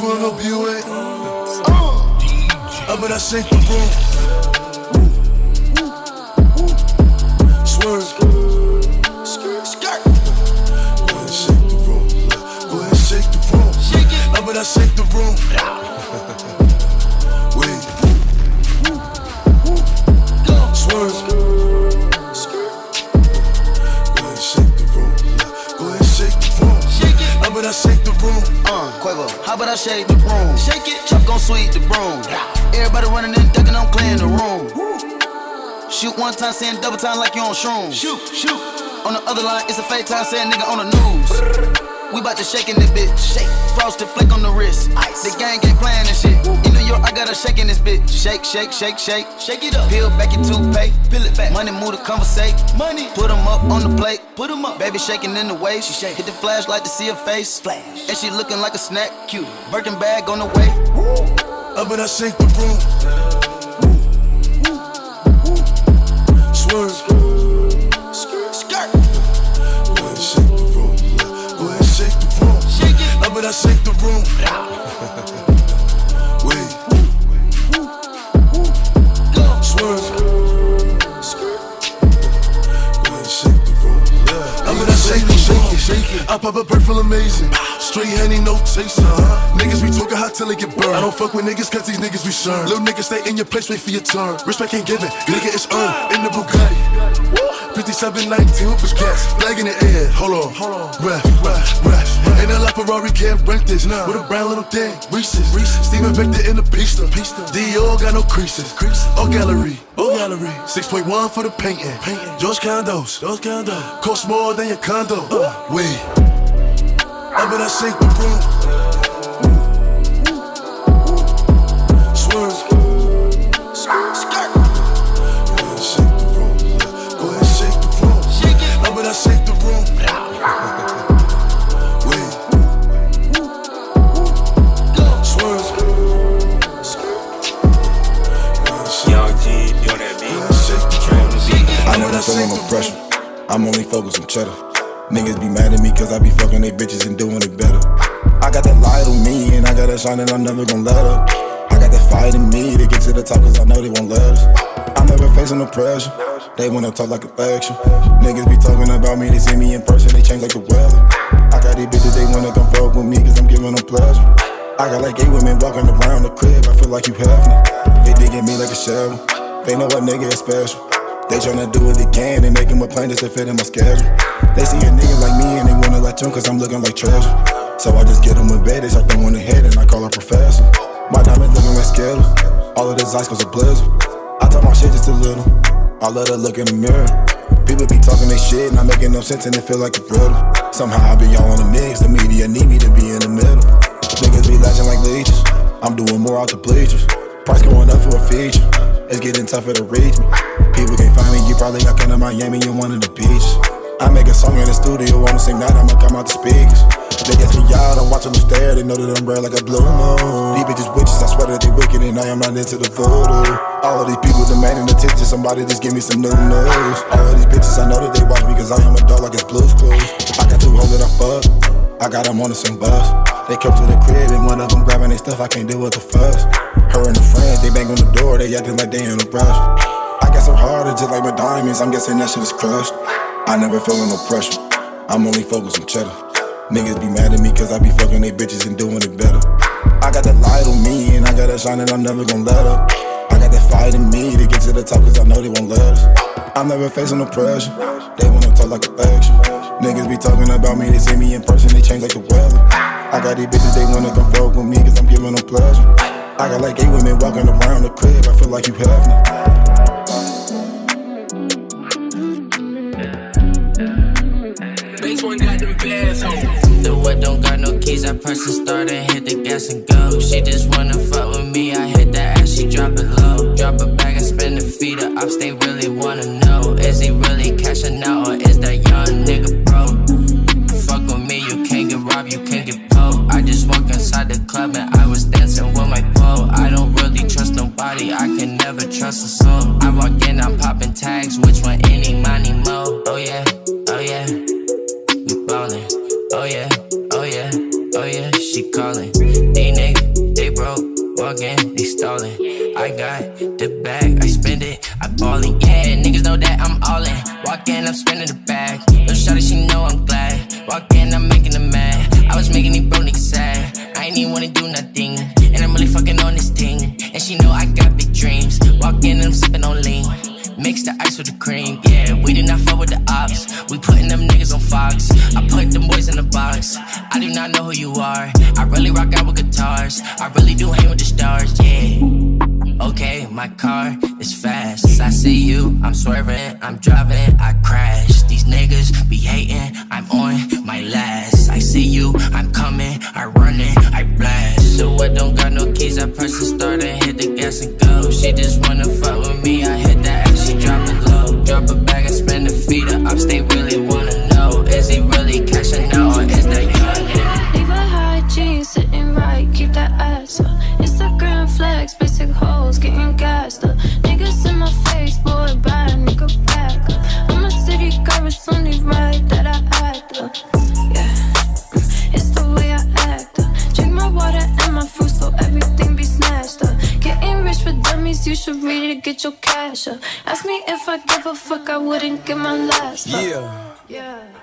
swung up Buick. Uh, but I shake the room. One time, saying double time like you on shrooms. Shoot, shoot. On the other line, it's a fake time, saying nigga on the news. We bout to shake in this bitch. Shake. Frosted flick on the wrist. Ice. The gang ain't playing this shit. In New York, I got a shake in this bitch. Shake, shake, shake, shake. Shake it up. Peel back your toothpaste. Peel it back. Money move to conversate. Money. Put 'em up on the plate. Put 'em up. Baby shaking in the waist. She shake. Hit the flashlight to see her face. Flash. And she looking like a snack. Cute. Birkin bag on the way. Uh, but I shake the room. I pop a bird feel amazing. Straight honey, no chaser. Niggas be talking hot till they get burned. I don't fuck with niggas cause these niggas be shern. Little niggas stay in your place, wait for your turn. Respect ain't given, nigga it's earned. In the Bugatti. 5719 with gas. Flag in the air, hold on, hold on. Ref, ref, ref. Ain't a lot Ferrari can't rent this. With a brown little thing, Reese's. Reese's. Steven Victor in the pista. pista. Dior got no creases. creases. Or gallery, or gallery. 6.1 for the painting. painting. George Condos, George Condos. Cost more than your condo. Uh. Wait. I bet I shake the room. I'm only focused on cheddar. Niggas be mad at me cause I be fucking they bitches and doing it better. I got that light on me and I got that shine and I'm never gonna let up. I got that fight in me to get to the top cause I know they won't let us. I'm never facing no pressure. They wanna talk like a faction. Niggas be talking about me, they see me in person, they change like the weather. I got these bitches, they wanna come fuck with me cause I'm giving them pleasure. I got like eight women walking around the crib, I feel like you have me. They digging me like a shovel. They know a nigga is special. They tryna do what they can and making him a plan just to fit in my schedule. They see a nigga like me and they wanna latch on cause I'm looking like treasure. So I just get them a bed, they start throwing the head and I call her professor. My diamonds looking like Skittles. All of this ice cause a blizzard. I talk my shit just a little. I let her look in the mirror. People be talking they shit, not making no sense and it feel like a riddle. Somehow I be all in the mix, the media need me to be in the middle. Niggas be latching like leeches. I'm doing more out the bleachers. Price going up for a feature. It's getting tougher to reach me. People can't find me, you probably got come to Miami in one of the beaches. I make a song in the studio on the same night, I'ma come out the speakers. They ask me out, I'm watching them stare, they know that I'm red like a blue moon. These bitches witches, I swear that they wicked and I am not into the voodoo. All of these people demanding attention, somebody just give me some new news. All of these bitches, I know that they watch me cause I am a dog like it's Blue's Clues. I got two hoes that I fuck, I got them on the same bus. They come to the crib and one of them grabbing their stuff, I can't deal with the fuss. Her and the friends, they bang on the door, they acting like they in a rush. I got so hard, it's just like my diamonds, I'm guessing that shit is crushed. I never feeling no pressure, I'm only focused on cheddar. Niggas be mad at me cause I be fucking they bitches and doing it better. I got that light on me and I got that shine that I'm never gonna let up. I got that fight in me to get to the top cause I know they won't let us. I'm never facing no pressure, they wanna talk like affection. Niggas be talking about me, they see me in person, they change like the weather. I got these bitches, they wanna come fuck with me cause I'm giving them pleasure. I got like eight women walking around the crib, I feel like you have me. Bass one got them bands on. The what don't got no keys, I press the start and hit the gas and go. She just wanna fuck with me, I hit that ass, she drop it low. Drop it back and spin the feet the ups, they really wanna know. Is he really cashing out I can never trust a soul. I walk in, I'm popping tags, which one, any, money, mo? Oh yeah, oh yeah. We ballin', oh yeah, oh yeah, oh yeah, she callin'. These niggas talking, they stallin'. I got the bag, I spend it, I ballin'. Yeah, niggas know that I'm all in. Walk in, I'm spending the bag. I'm driving,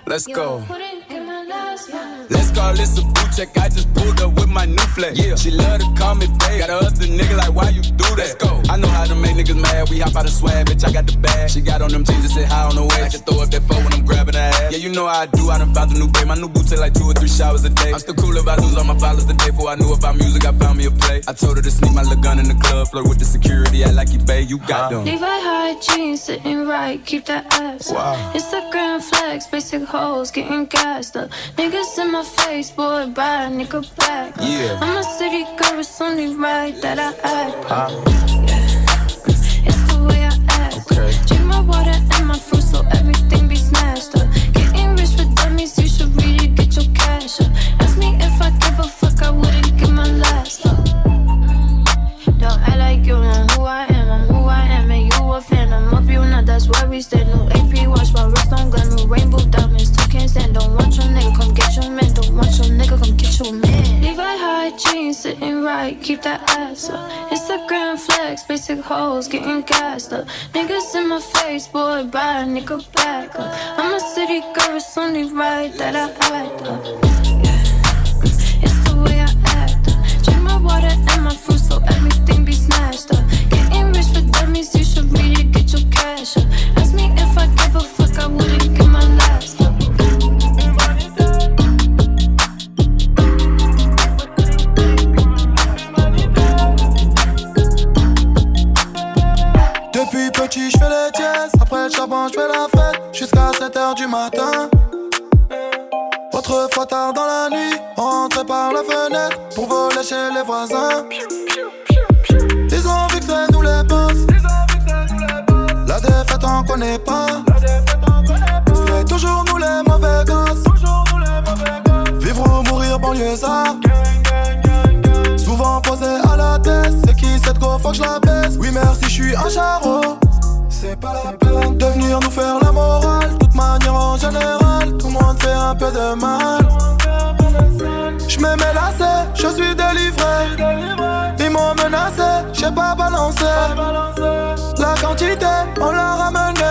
Let's go. Fuck. Let's this a boot check. I just pulled up with my new flex. Yeah. She love to call me babe. Got a other nigga like, why you do that? Let's go. I know how to make niggas mad. We hop out of swag, bitch. I got the bag. She got on them jeans and sit high on the way. I can throw up that phone when I'm grabbing her ass. Yeah, you know how I do. I done found a new babe. My new boots take like two or three showers a day. I'm still cool if I lose all my followers the day before I knew about music. I found me a play. I told her to sneak my little gun in the club, flirt with the security. I like you, babe. You got them. Levi high jeans sitting right, keep that ass up. Wow. Instagram flex, basic hoes getting gassed up. Niggas in my face, boy, buy a nigga back. Yeah. I'm a city girl, it's only right that I act up. Yeah. It's the way I act Okay. Drink my water and my fruit so everything be snatched up. Getting rich for dummies, you should read it, get your cash up. That's why we stay. New AP watch, my wrist on gun, new rainbow diamonds. Two can't stand. Don't want your nigga, come get your man. Don't want your nigga, come get your man. Levi high jeans sitting right, keep that ass up. Instagram flex, basic hoes getting gassed up. Niggas in my face, boy, buy a nigga back up. I'm a city girl, it's only right that I act up. La quantité, on l'a ramené.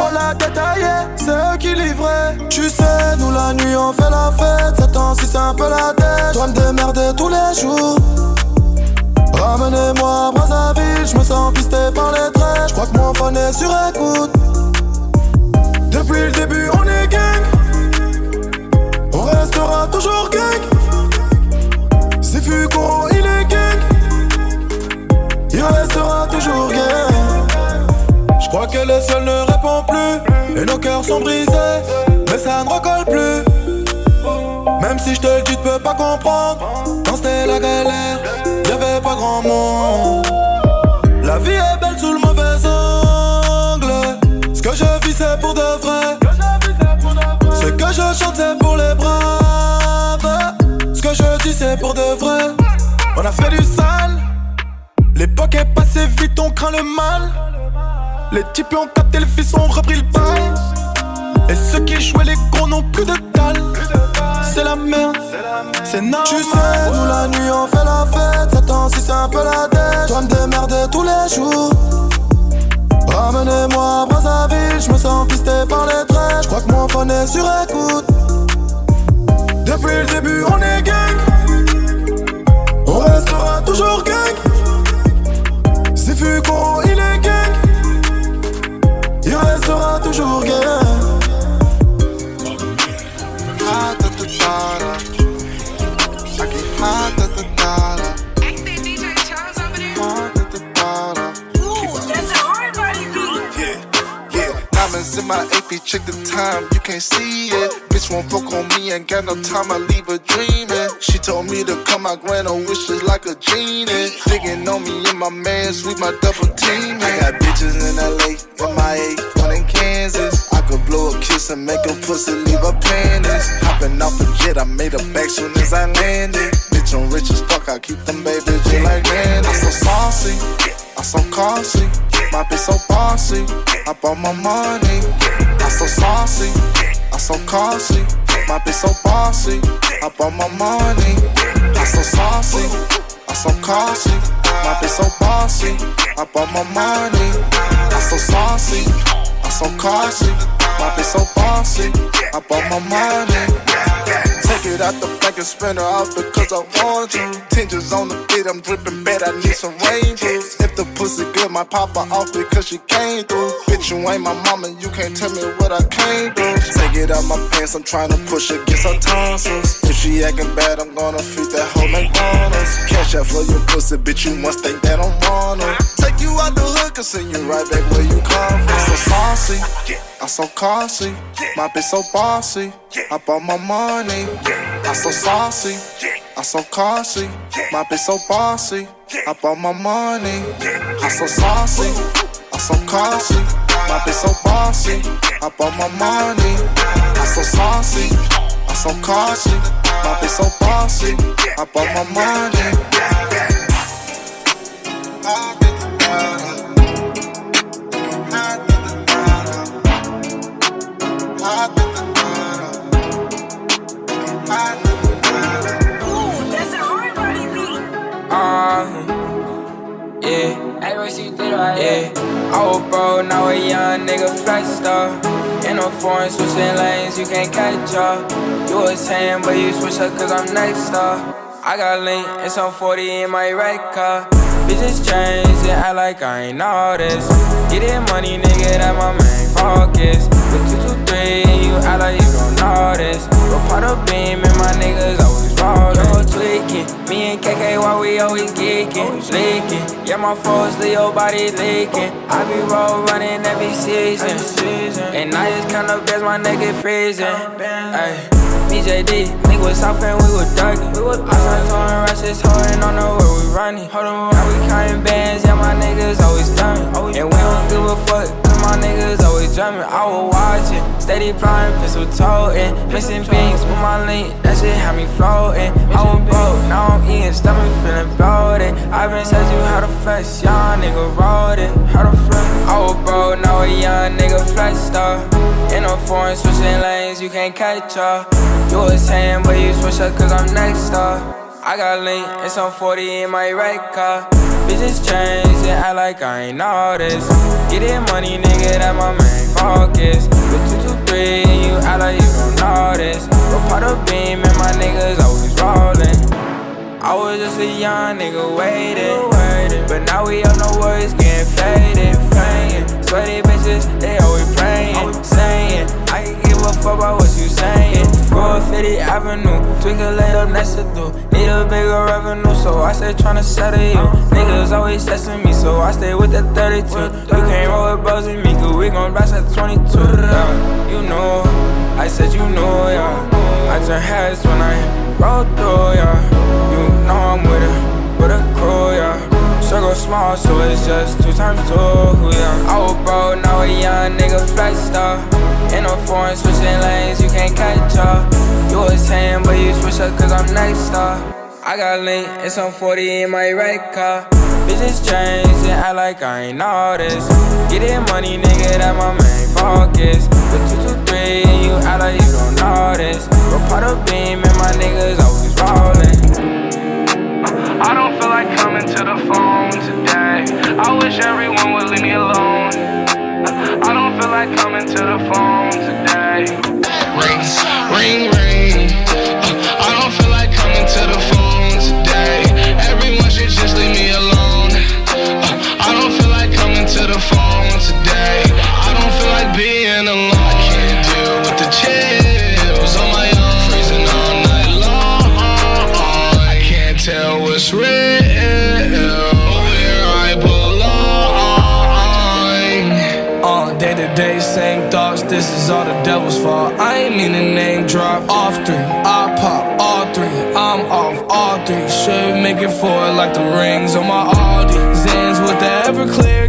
On l'a détaillé, c'est qui livraient. Tu sais, nous la nuit on fait la fête. Cette temps-ci c'est un peu la tête. Dois me démerder tous les jours. Ramenez-moi à Brazzaville, je me sens pisté par les traits. Je crois que mon phone est sur écoute. Depuis le début, on Je crois que le ciel ne répond plus. Et nos cœurs sont brisés. Mais ça ne recolle plus. Même si je te le dis, tu peux pas comprendre. Quand c'était la galère, y'avait pas grand monde. La vie est belle sous le mauvais angle. Ce que je vis, c'est pour de vrai. Ce que je chante, c'est pour les braves. Ce que je dis, c'est pour de vrai. On a fait du sale. L'époque est passée vite, on craint le mal. Les types ont capté le fils, ont repris le bail. Et ceux qui jouaient les gros n'ont plus de dalle. c'est la merde. C'est normal. Tu sais, nous la nuit on fait la fête. Temps si c'est un peu la tête. Je dois me démerder tous les jours. Ramenez-moi à Brazzaville, je me sens pisté par les traits. Je crois que mon phone est sur écoute. Depuis le début, on est gang. On restera toujours gang. Si Fuko, il est gang. Il restera toujours. Diamonds in my AP, check the time, you can't see it. Bitch won't fuck on me, ain't got no time, I leave her dreaming. She told me to come, I grant her wishes like a genie. Digging on me in my man sweet, my double team. I got bitches in LA, MIA, one in Kansas. I could blow a kiss and make a pussy leave her panties. Hopping off a jet, I made her back soon as I landed. Bitch, I'm rich as fuck, I keep them babies just like Randy. I'm so saucy, I'm so costly. My bitch so bossy, I bought my money. I'm so saucy, so costly. My bitch so bossy, I bought my money. I'm so saucy, I'm so costly. My bitch so bossy, I bought my money. I'm so saucy, I'm so costly. My bitch so bossy, I bought my money. Take it out the bank and spend her out because I want to. Tinges on the beat, I'm dripping bad, I need some rainbows. If the pussy good, my papa off because she came through. Bitch, you ain't my mama, you can't tell me what I can't do. Take it out my pants, I'm trying to push against her tonsils. If she acting bad, I'm gonna feed that whole McDonald's. Cash out for your pussy, bitch, you must think that I'm on her. Take you out the hood, and send you right back where you come from. So saucy, I'm so costly. My bitch so bossy, I bought my money. I'm so saucy, I'm so costly. My bitch so bossy, I bought my money. I'm so saucy, I'm so costly. My bitch so bossy, I bought my money. I'm so saucy, I'm so costly. My bitch so bossy, I bought my money. Yeah. Yeah, oh, I was broke, now a young nigga flex star. In a foreign switching lanes, you can't catch up. You was saying, but you switch up cause I'm next up. I got link and some 40 in my red car. Bitches change and act like I ain't all this. Get it money, nigga, that my main focus. With 223, and you act like you don't know this. Go part of beam and my niggas always rollin'. Yo, tweaking. Me and KK, why we always geeking? Leaking. Yeah, my foes, Leo body leaking. I be roll running every season. And I just count up as my nigga freezing. Ay. BJD, nigga was south and we was ducking. I started throwing rushes, holding on to where we running. Now we counting bands, yeah, my niggas always done. And we don't give a fuck, my niggas always drumming. I was watching, steady flying, pistol toting. Missing beans with my link, that shit had me floating. I was broke, now I'm eating, stomach feeling bloated. i been said you how to flex, young nigga wrote it. How to flex? I was broke, now a young nigga flex star. In a foreign switching lanes, you can't catch up. You was saying, but you switch up cause I'm next up. I got link and some 40 in my red car. Bitches change and act like I ain't all this. Get it money, nigga, that my main focus. With 223 and you act like you don't know this. Go part of beam and my niggas always rollin'. I was just a young nigga waiting. But now we up, no worries, getting faded. Playing, sweaty bitches, they always playing. Saying, I can give a fuck about what you saying. Grow 50 Avenue, twinkle laid up next to do. Need a bigger revenue, so I stay tryna settle you. Niggas always testing me, so I stay with that 32. You can't roll with bros with me, cause we gon' blast at 22. Yeah, you know, I said you know, yeah. I turn heads when I roll through, yeah. so small, so it's just two times two. Yeah. I was broke, now a young nigga flexed up. In a foreign, switching lanes, you can't catch up. You was tame, but you switch up, cause I'm next up. I got link it's on 40 in my red car. Bitches change and act like I ain't noticed. Getting Get money, nigga, that my main focus. But 223 and you act like you don't know this. Report a beam and my niggas always rollin'. I don't feel like coming to the phone today. I wish everyone would leave me alone. I don't feel like coming to the phone today. Ring, ring, ring. I don't feel like coming to the phone today. Everyone should just leave me alone. I don't feel like coming to the phone today. all the devil's fault. I ain't mean to name drop. Off three, I pop all three. I'm off all three. Should make it four like the rings on my Audi. Zans with the Everclear.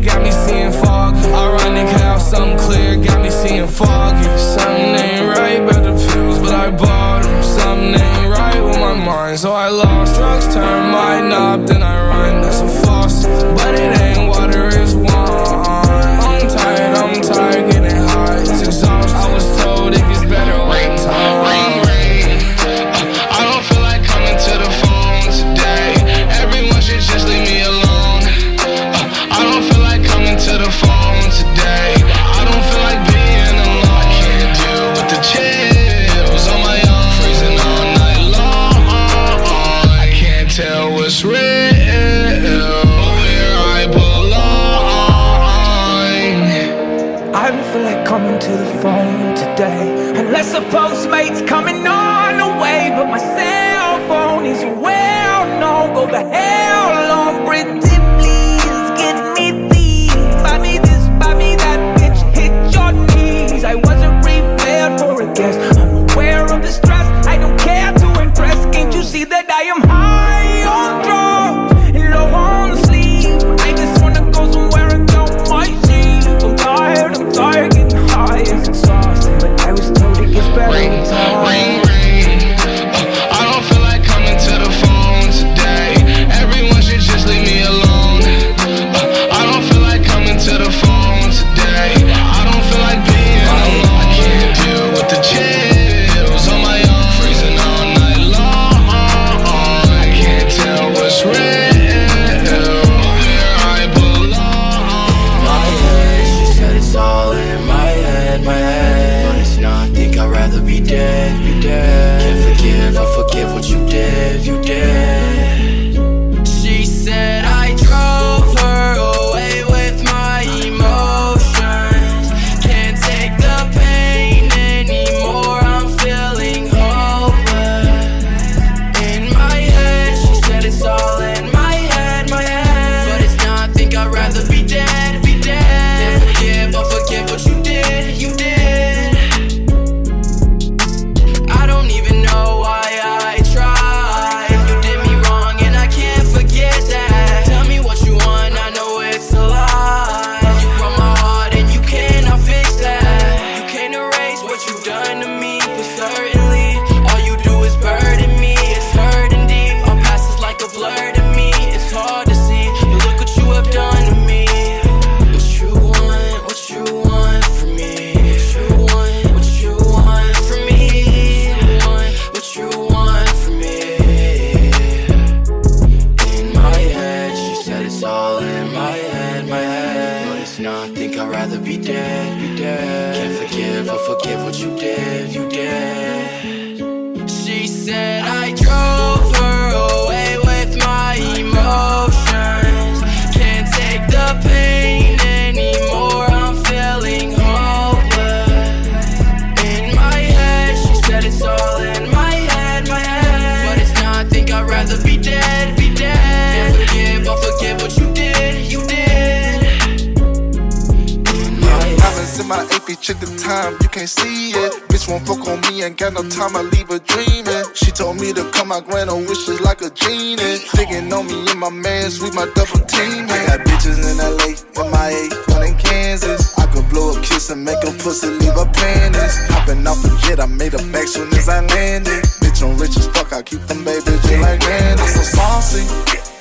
my double team. I got bitches in LA, MIA, one in Kansas. I could blow a kiss and make a pussy leave her panties. Hopping off a jet, I made a back soon as I landed. Bitch, I'm rich as fuck, I keep them babies just like Randy. I'm so saucy,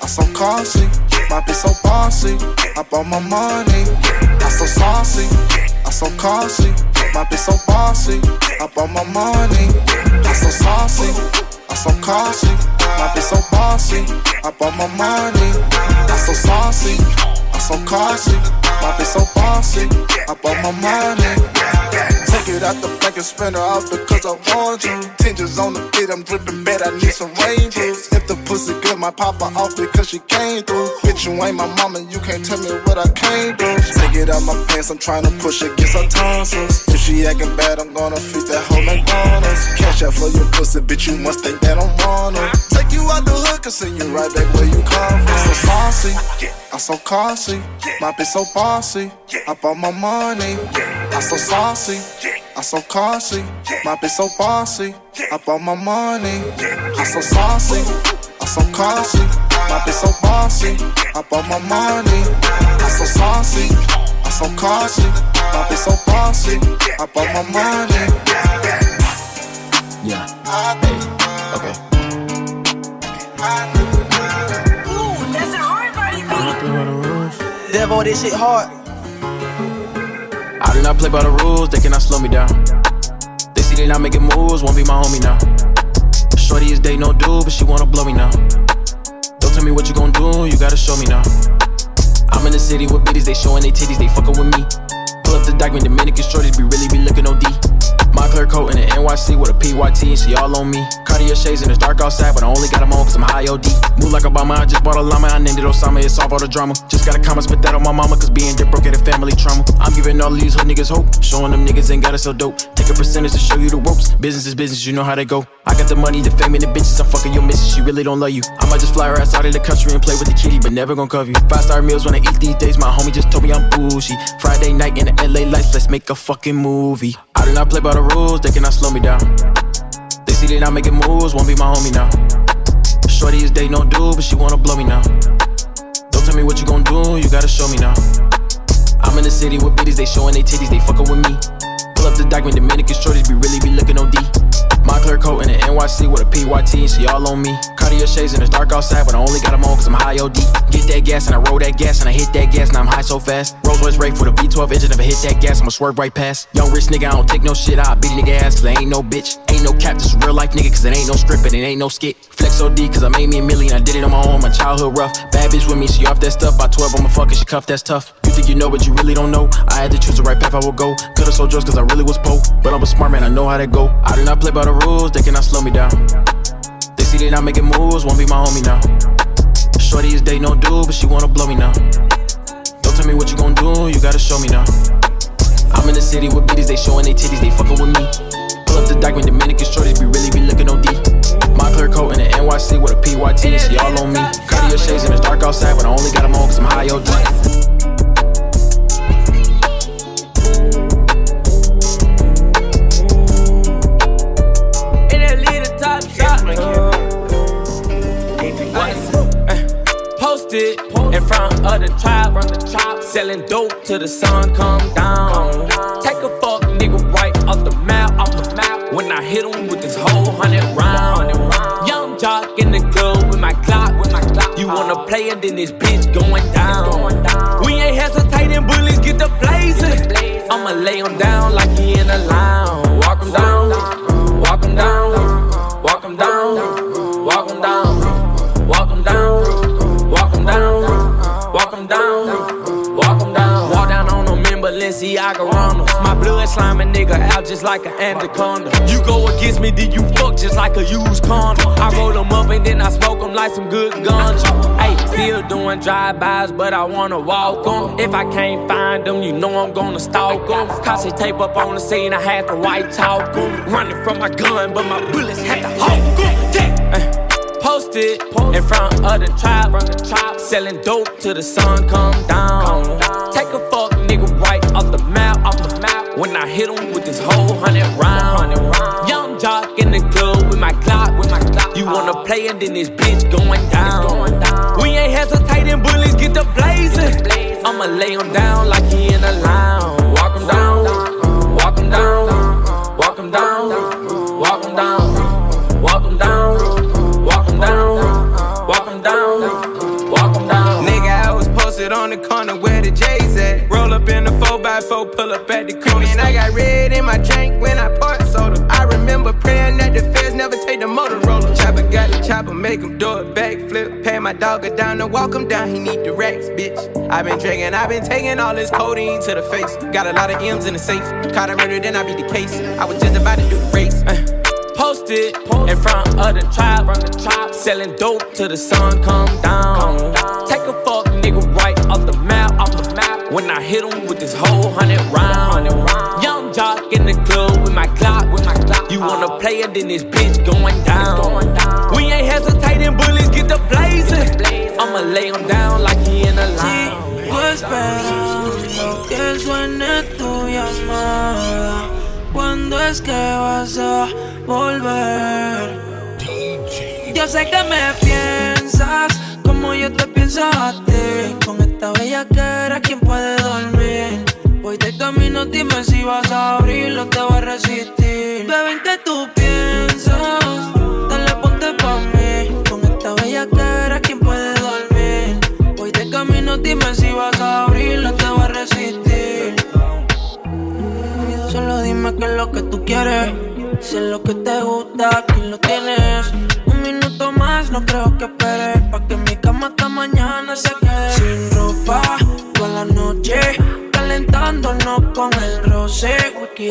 I'm so classy. My bitch so bossy, I bought my money. I'm so saucy, I'm so classy. My bitch so bossy, I bought my money. I'm so saucy. I'm bummamini, I'm so saucy, I'm so classy. My bitch so bossy, I on my money. Take it out the bank and spend her out because I want to. Tinges on the beat, I'm dripping bad, I need some rain rainbows. If the pussy good, my papa off because she came through. Bitch, you ain't my mama, you can't tell me what I can't do. Take it out my pants, I'm trying to push against her tonsils. If she acting bad, I'm gonna feed that whole McDonald's. Cash out for your pussy, bitch, you must think that I'm on her. Take you out the hood, and send you right back where you come from. So saucy, I'm so classy, my bitch so bossy. I bought my money, I'm so saucy. I'm so classy, my bitch so bossy. I bought my money. I'm so saucy, I'm so classy, my bitch so bossy. I bought my money. I'm so saucy, I'm so classy, my bitch so bossy. I bought my money. Yeah. Hey. Okay. Ooh, that's a hard body beat. Devil, this shit hard. I do not play by the rules, they cannot slow me down. They see they not making moves, won't be my homie now. Shorty is day no do, but she wanna blow me now. Don't tell me what you gon' do, you gotta show me now. I'm in the city with bitches, they showing they titties, they fucking with me. Pull up the document, Dominican shorties be really be looking OD. My clear coat in the NYC with a PYT and she all on me. Cartier shades and it's dark outside, but I only got them on cause I'm high OD. Move like Obama, I just bought a llama, I named it Osama, it's all all the drama. Just got a comment, spit that on my mama, cause being dip broke at a family trauma. I'm giving all these hood niggas hope, showing them niggas ain't gotta sell dope. Take a percentage to show you the ropes. Business is business, you know how they go. I got the money, the fame, and the bitches. I'm fucking your missus, she really don't love you. I might just fly her ass out of the country and play with the kitty, but never gon' cover you. Five star meals when I eat these days, my homie just told me I'm bougie. Friday night in the LA lights, let's make a fucking movie. I do not play by the rules, they cannot slow me down. They see they not making moves, won't be my homie now. Shorty is day no do, but she wanna blow me now. Don't tell me what you gon' do, you gotta show me now. I'm in the city with bitches, they showing they titties, they fuckin' with me. Pull up the document, Dominican shorties be really be looking OD. My clear coat in the NYC with a PYT and she all on me. Cartier shades and it's dark outside, but I only got them on cause I'm high OD. Get that gas and I roll that gas and I hit that gas and I'm high so fast. Rolls Royce rake for the a V12 engine, if I hit that gas, I'ma swerve right past. Young rich nigga, I don't take no shit, I beat a nigga ass cause I ain't no bitch. Ain't no cap, this real life nigga cause it ain't no script and it ain't no skit. Flex OD cause I made me a million, I did it on my own, my childhood rough. Bad bitch with me, she off that stuff, by 12 I'm a fucker, she cuff, that's tough. You think you know, but you really don't know. I had to choose the right path I would go. Could've sold drugs cause I really was poor. But I'm a smart man, I know how to go. I do not play by the rules, they cannot slow me down. They see they not making moves, won't be my homie now. Shorty is day no dude, but she wanna blow me now. Don't tell me what you gon' do, you gotta show me now. I'm in the city with bitches, they showing they titties, they fucking with me. Pull up the document, Dominican shorties be really be looking OD. My clear coat in the NYC with a PYT she all on me. Cartier shades and it's dark outside, but I only got them on cause I'm high OD. Posted in front of the trap, selling dope till the sun come down. Take a fuck nigga right off the map, off the map. When I hit him with this whole hundred round. Young jock in the club with my Glock. You wanna play and then this bitch going down. We ain't hesitating, bullies get the blazing. I'ma lay him down like he in a lounge. Like an anaconda. You go against me, then you fuck just like a used condom. I roll them up and then I smoke them like some good guns. Hey, still doing drive-bys, but I wanna walk 'em. If I can't find them, you know I'm gonna stalk 'em. Cause tape up on the scene, I had to white talk 'em. Running from my gun, but my bullets had to hawk 'em. Posted in front of the trap, selling dope till the sun come down. When I hit him with this whole hundred round. Young jock in the club with my Glock, with my Glock. You wanna play and then this bitch going down. We ain't hesitating, bullies get the blazing. I'ma lay him down like he in a lounge. Walk him down, down, down, down, down, down, down, down. Nigga, I was posted on the corner where the J's at. Roll up in the 4x4 pull up at the red in my drink when I poured soda. I remember praying that the feds never take the Motorola. Chopper got the chopper, make him do a backflip. Pay my dog a down to walk him down, he need the racks, bitch. i been drinking, i been taking all this codeine to the face. Got a lot of M's in the safe. Caught a murder, then I beat the case. I was just about to do the race. Uh. Posted in front of the tribe, selling dope till the sun come down. Take a fuck nigga right off the map, off the map. When I hit him with this whole hundred round. Young jock in the club with my Glock, with my Glock. You wanna play it, then this bitch going down. We ain't hesitating, bullets get the blazing. I'ma lay him down like he in a line. esperando que suene tu llamada. ¿Cuándo es que vas a volver? Yo sé que me piensas como yo te pienso a ti. Con esta bella cara, ¿quién puede dormir? Voy de camino, dime si vas a abrirlo, te voy a resistir. Bebé, que tú piensas? Dale, ponte pa' mí. Con esta bella cara, ¿quién puede dormir? Voy de camino, dime si vas a abrirlo, te voy a resistir. Solo dime qué es lo que tú quieres. Si es lo que te gusta, aquí lo tienes. Un minuto más, no creo que esperes. Pa' que mi cama hasta mañana se quede.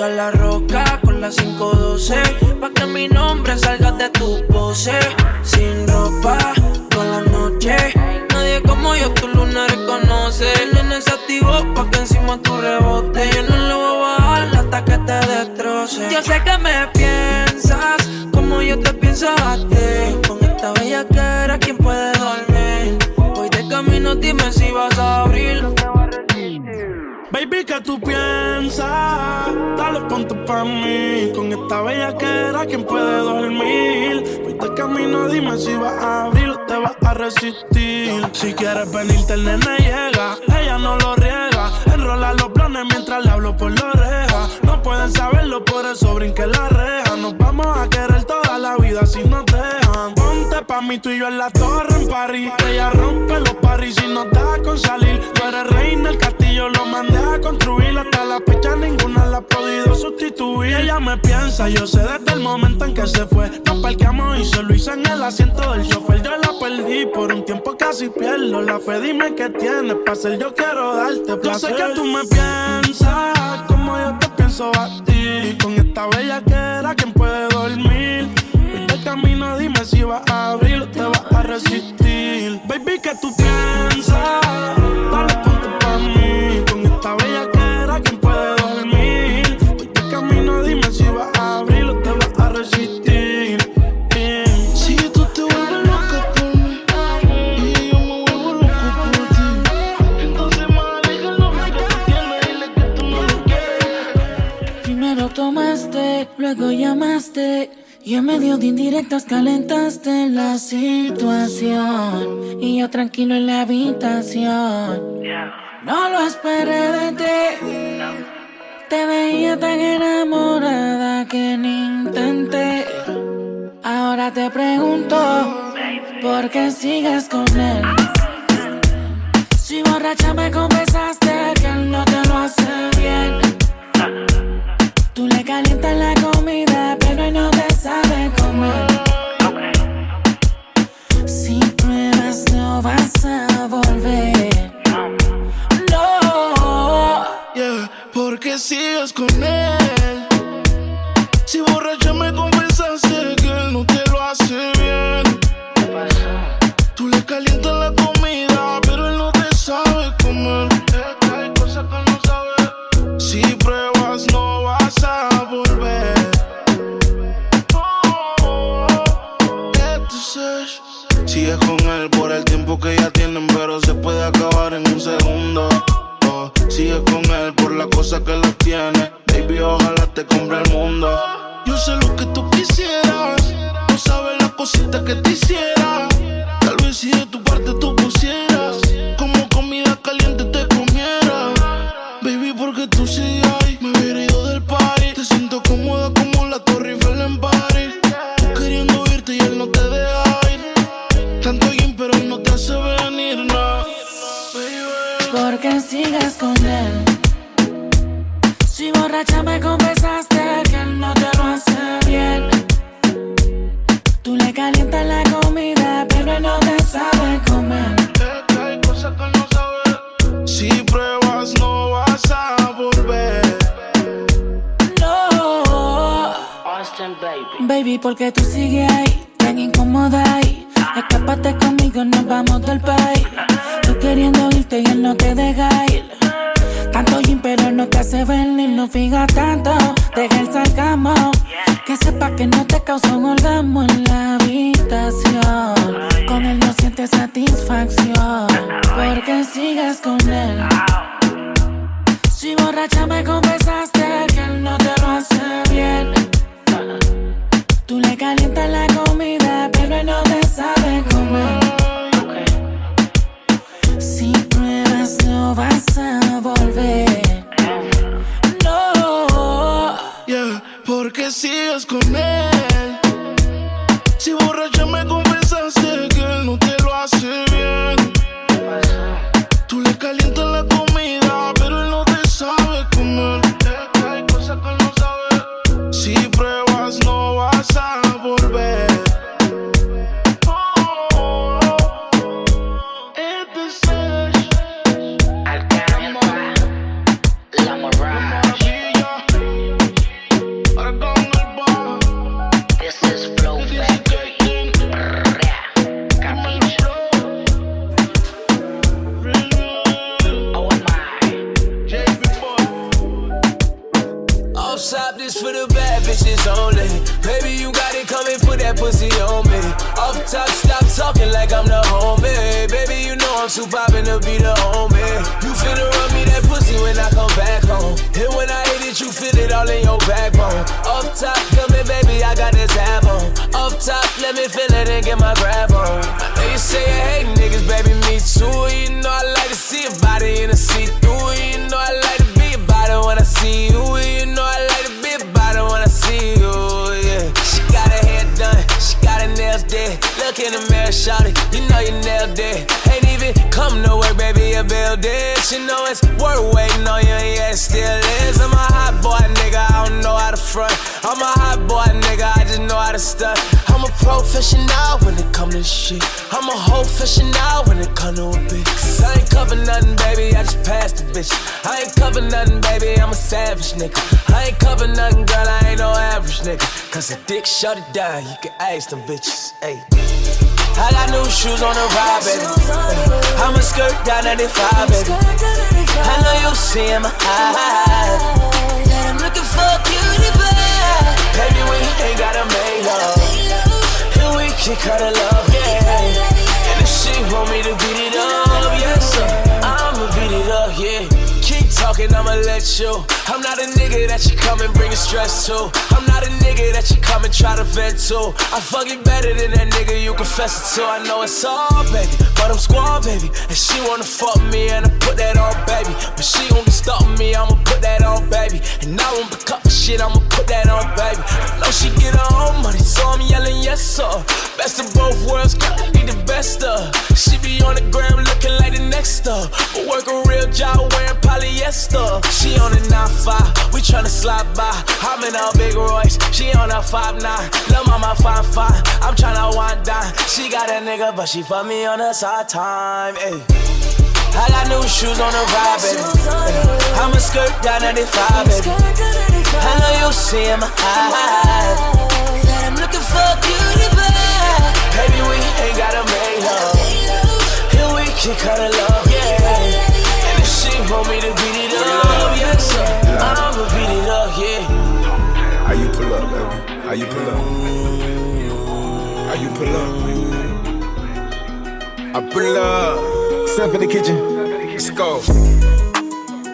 A la roca con la 512. Con esta bella era, ¿quién puede dormir? Voy de camino, dime si vas a abrir o te vas a resistir. Si quieres venirte, el nene llega. Ella no lo riega. Enrola los planes mientras le hablo por la oreja. No pueden saberlo, por eso brinque la reja. Nos vamos a querer toda la vida si nos dejan. Ponte pa' mí, tú y yo en la torre en París. Ella rompe los paris y nos da con salir. Tú eres reina, el castillo lo mandé a construir. Hasta la fecha ninguna la ha podido sustituir. Ella me piensa, yo sé desde el momento en que se fue. Nos parqueamos y se lo hice en el asiento del chofer. Yo la perdí por un tiempo casi pierdo la fe. Dime qué tienes para hacer, yo quiero darte placer. Yo sé que tú me piensas como yo te pienso a ti. Con esta bella que era, ¿quién puede dormir? Vete camino, dime si vas a abrir o te vas a resistir. Baby, ¿qué tú en medio de indirectas calentaste la situación. Y yo tranquilo en la habitación. No lo esperé de ti. Te veía tan enamorada que ni intenté. Ahora te pregunto, ¿por qué sigues con él? Si borracha me confesaste que él no te lo hace bien. Tú le calientas la que sigas con él. Vamos del país. Tú queriendo irte y él no te deja ir. Tanto gym, pero no te hace venir, no fija tanto. Deja el sarcasmo. Que sepa que no te causa un orgasmo en la habitación. Con él no sientes satisfacción. Porque sigues con él. Si borracha me confesaste que él no te lo hace bien. Tú le calientas la comida, pero él no te sabe comer. Vas a volver. No. Yeah, porque sigues con él. Si borracha for the bad bitches only. Baby, you got it coming, put that pussy on me. Off top, stop talking like I'm the homie. Baby, you know I'm too poppin' to be the homie. You finna run me that pussy when I come back home. And when I hit it, you feel it all in your backbone. Off top, come here, baby, I got this tab on. Off top, let me feel it and get my grab on. I you say you hate niggas, baby, me too. You know I like to see a body in a see-through. You Look in the mirror, shout it. You know you nailed it. Ain't even come to work, baby, you build it. You know it's worth waiting on you, and yeah, it still is. I'm a hot boy, nigga. I don't know how to front. I'm a hot boy, nigga. I just know how to stunt. I'm a professional when it come to shit. I'm a whole professional when it come to a bitch. I ain't cover nothing, baby. I just passed the bitch. I ain't cover nothing, baby. I'm a savage nigga. I ain't cover nothing, girl. I ain't no average nigga. Cause a dick shut it down. You can ask them bitches. Hey. I got new shoes on the ride, baby. I'm a skirt down 95, baby. I know you see in my eyes. That I'm looking for a cutie pie. Baby, we ain't gotta make love. And we can cut it love, yeah. And if she want me to beat it up, yes, sir. I'ma beat it up, yeah. Keep talking, I'ma let you. Nigga that you come and bring a stress to. I'm not a nigga that you come and try to vent to. I fuck it better than that nigga you confess it to. I know it's all, baby, but I'm squad, baby. And she wanna fuck me and I put that on, baby. But she won't stop me, I'ma put that on, baby. And I won't up for shit, I'ma put that on, baby. I know she get her own money, so I'm yelling yes, sir. Best of both worlds, girl, be the best of. She be on the gram looking like the next up. But work a real job wearing polyester. She on a 9-5, we tryna slide by. I'm in a big Royce, she on a 5-9. Lil' mama fine fine, I'm tryna wind down. She got a nigga, but she fuck me on her side time. Ayy. I got new shoes on the ride, baby. I'm a skirt down 95, baby. I know you see in my eyes that I'm looking for a cutie pie. Baby, we ain't gotta make love. And we can cut it love, yeah. And if she want me to beat it up, yes, sir. I'ma beat it up, yeah. How you pull up, baby? How you pull up? How you pull up? I pull up. Step in the kitchen. Let's go.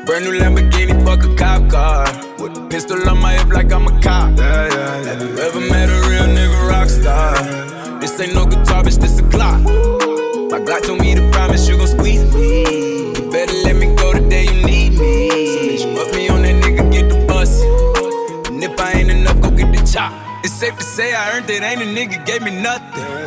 Brand new Lamborghini, fuck a cop car. With a pistol on my hip like I'm a cop. Yeah, yeah, Have you ever met a real nigga rock star? This ain't no guitar, bitch, this a Glock. My God told me to promise you gon' squeeze me. You better let me go the day you need me. So bitch, put me on that nigga, get the bus. And if I ain't enough, go get the chop. It's safe to say I earned it, ain't a nigga gave me nothing.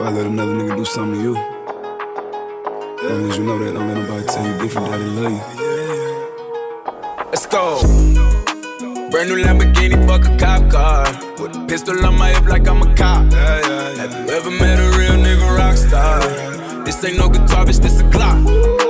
I let another nigga do something to you. As long as you know that, don't let nobody tell you different that they love you. Let's go. Brand new Lamborghini, fuck a cop car. With a pistol on my hip like I'm a cop. Have you ever met a real nigga rock star? This ain't no guitar, bitch, this a Glock.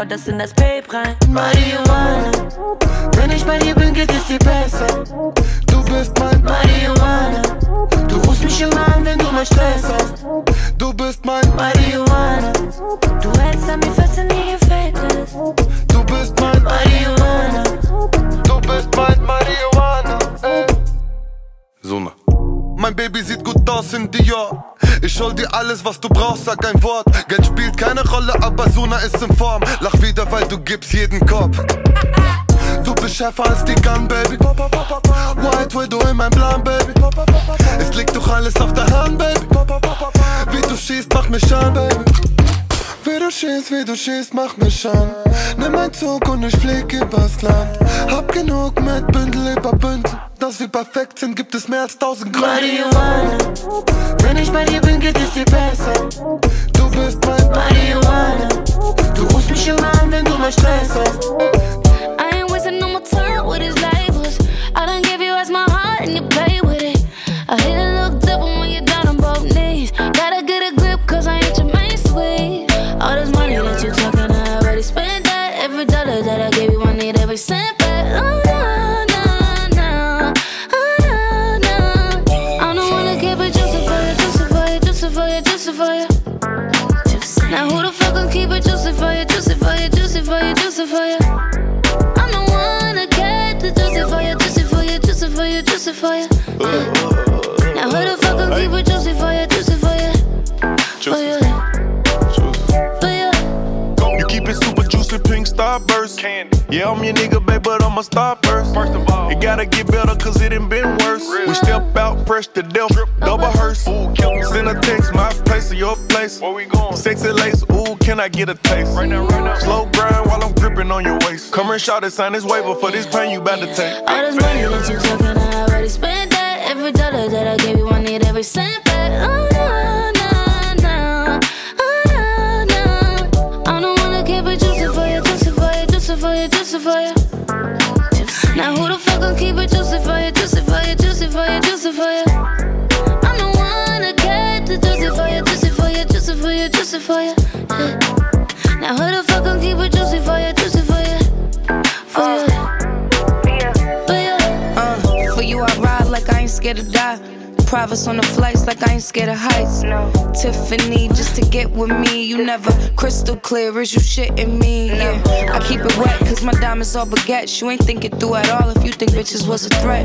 Haut das in das Pape rein. Marihuana. Wenn ich bei dir bin, geht es dir besser. Du bist mein Marihuana. Du rufst mich immer an, wenn du mal Stress hast. Du bist mein Marihuana. Du hältst an mir fest dir gefällt es. Du bist mein Marihuana. Du bist mein Marihuana. Ey. Suna. Mein Baby sieht gut aus in Dior. Ich hol dir alles, was du brauchst, sag ein Wort. Geld spielt Rolle, ist in Form. Lach wieder, weil du gibst jeden Kopf. Du bist schärfer als die Gun, Baby. White Widow in meinem Plan, Baby. Es liegt doch alles auf der Hand, Baby. Wie du schießt, mach mich an, Baby. Du schießt, wie du schießt, mach mich an. Nimm ein Zug und ich flieg übers Land. Hab genug mit Bündel über Bündel. Dass wir perfekt sind, gibt es mehr als tausend Gründe. Marihuana. Wenn ich bei dir bin, geht es dir besser. Du bist mein Marihuana. Du rufst mich immer an, wenn du mal Stress hast. I ain't wasting no more time with his labels. Juicy for you. Yeah. Now who the fuck gon' keep it juicy for you, juicy for you? For you. For you. You keep it super juicy, pink starburst. Yeah, I'm your nigga, babe, but I'ma start first. First of all, it gotta get better, cause it ain't been worse. We step out fresh to death, double hearse. Send a text, my place or your place. Where we going? Sexy lace, ooh, can I get a taste? Right now, right now. Slow grind while I'm gripping on your waist. Come and shout it, sign this waiver for this pain you about to take. All this money that you talking, I already spent that. Every dollar that I gave you, I need every cent back. Oh, no, no, no. Oh, no, no. I don't wanna keep it juicy for you, juicy for you, juicy for you, juicy for you. Now who the fuck gon' keep it juicy for you, juicy for you, juicy for you, juicy for you? I'm the one that kept it juicy for you, juicy for you, juicy for you, juicy for you. Scared to die. Privates on the flights like I ain't scared of heights. No. Tiffany, just to get with me. You never crystal clear, is you shitting me? Yeah. I keep it wet, cause my diamonds all baguettes. You ain't thinking through at all if you think bitches was a threat.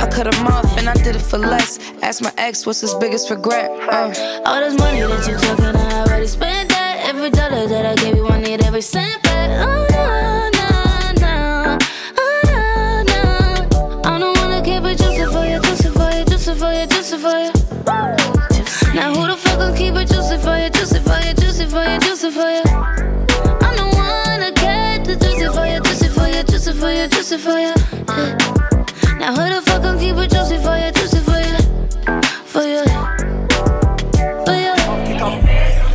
I cut them off and I did it for less. Ask my ex, what's his biggest regret? Uh. All this money that you talking, I already spent that. Every dollar that I gave you, I need every cent back. Oh, for you. I'm the one to get the juicy for you, juicy for you, juicy for you, juicy for you. Yeah. Now who the fuck gon' keep it juicy for you, juicy for you, for you, for you?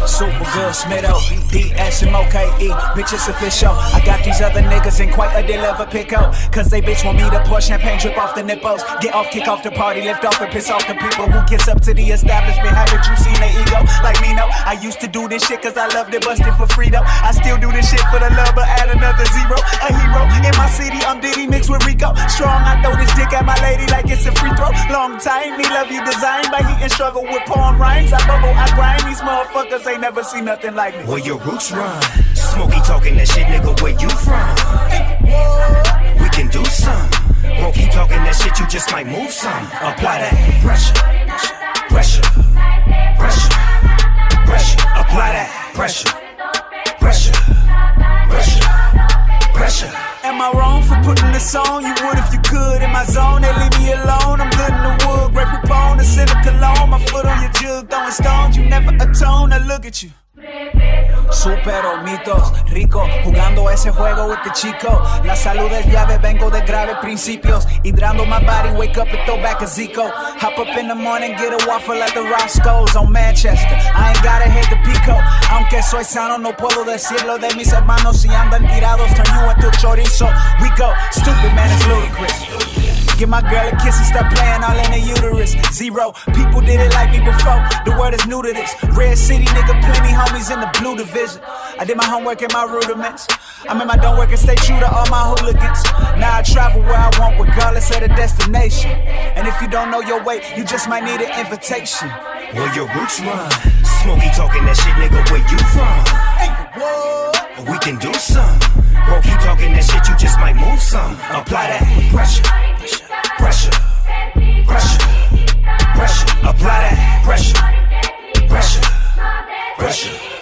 Super good, Smitto, D-S-M-O-K-E, bitches official. I got these other niggas in quite a deliver pickle. Cause they bitch want me to pour champagne drip off the nipples. Get off, kick off the party, lift off and piss off the people who kiss up to the establishment. Haven't you seen their ego? Like me, no. I used to do this shit cause I loved it, busted for freedom. I still do this shit for the love, but add another zero. A hero in my city, I'm Diddy mixed with Rico. Strong, I throw this dick at my lady like it's a free throw. Long time, me love you designed by heat and struggle with porn rhymes. I bubble, I grind, these motherfuckers ain't never seen nothing like me. Where your roots run. Smokey talking that shit, nigga, where you from? We can do some. Won't keep talking that shit, you just might move some. Apply that pressure, pressure, pressure, pressure. Apply that pressure, pressure, pressure, pressure. Am I wrong for putting this on? You would if you could. In my zone, they leave me alone. I'm good in the wood, proponent, send a cologne. My foot on your jug, throwing stones. You never atone. Now look at you. Supero mitos, rico, jugando ese juego with the chico. La salud es llave, vengo de graves principios. Hydrando my body, wake up and throw back a Zico. Hop up in the morning, get a waffle at the Roscoe's on Manchester. I ain't gotta hit the pico. Aunque soy sano, no puedo decirlo de mis hermanos. Si andan tirados, turn you into chorizo. We go, stupid man, it's ludicrous. Give my girl a kiss and start playing all in the uterus. Zero people did it like me before. The word is new to this. Red City nigga, plenty homies in the blue division. I did my homework and my rudiments. I'm in my don't work and stay true to all my hooligans. Now I travel where I want, regardless of the destination. And if you don't know your way, you just might need an invitation. Where your roots run. Smokey talking that shit, nigga, where you from? Hey, We can do some. Bro, keep talking that shit, you just might move some. Apply that pressure Pressure. Pressure. Pressure. Pressure. Apply that. Pressure. Pressure. Pressure.